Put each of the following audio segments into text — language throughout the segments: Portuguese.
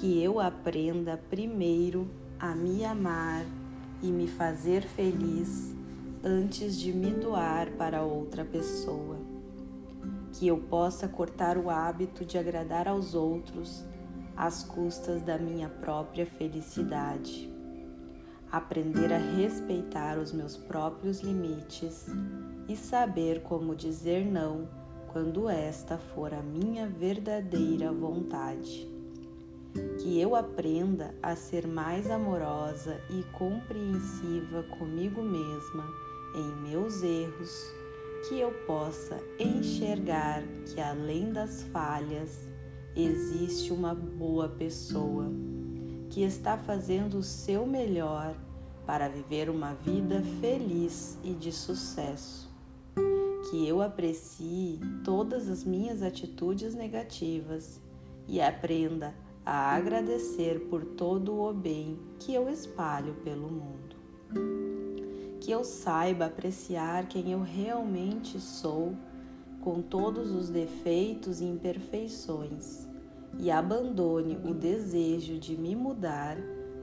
Que eu aprenda primeiro a me amar e me fazer feliz antes de me doar para outra pessoa. Que eu possa cortar o hábito de agradar aos outros às custas da minha própria felicidade. Aprender a respeitar os meus próprios limites e saber como dizer não quando esta for a minha verdadeira vontade. Que eu aprenda a ser mais amorosa e compreensiva comigo mesma em meus erros, que eu possa enxergar que além das falhas existe uma boa pessoa que está fazendo o seu melhor para viver uma vida feliz e de sucesso. Que eu aprecie todas as minhas atitudes negativas e aprenda a agradecer por todo o bem que eu espalho pelo mundo. Que eu saiba apreciar quem eu realmente sou, com todos os defeitos e imperfeições, e abandone o desejo de me mudar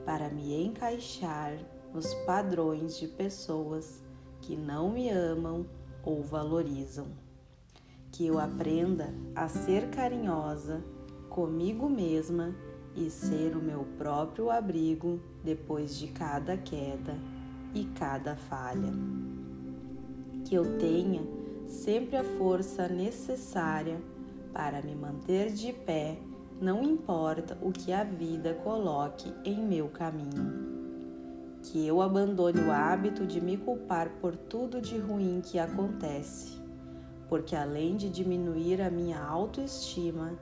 para me encaixar nos padrões de pessoas que não me amam ou valorizam. Que eu aprenda a ser carinhosa comigo mesma e ser o meu próprio abrigo depois de cada queda e cada falha. Que eu tenha sempre a força necessária para me manter de pé, não importa o que a vida coloque em meu caminho. Que eu abandone o hábito de me culpar por tudo de ruim que acontece, porque além de diminuir a minha autoestima,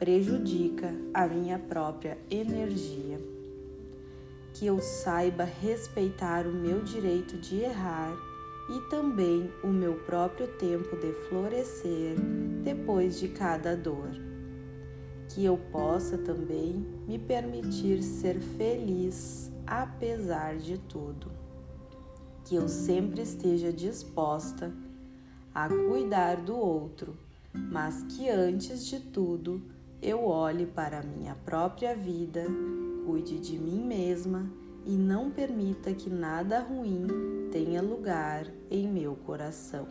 prejudica a minha própria energia. Que eu saiba respeitar o meu direito de errar e também o meu próprio tempo de florescer depois de cada dor. Que eu possa também me permitir ser feliz apesar de tudo. Que eu sempre esteja disposta a cuidar do outro, mas que antes de tudo eu olhe para a minha própria vida, cuide de mim mesma e não permita que nada ruim tenha lugar em meu coração.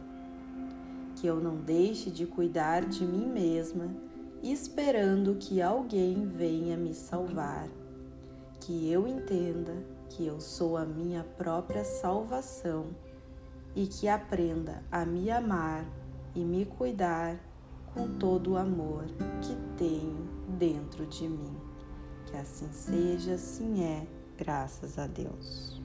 Que eu não deixe de cuidar de mim mesma, esperando que alguém venha me salvar. Que eu entenda que eu sou a minha própria salvação e que aprenda a me amar e me cuidar com todo o amor que tenho dentro de mim. Que assim seja, assim é, graças a Deus.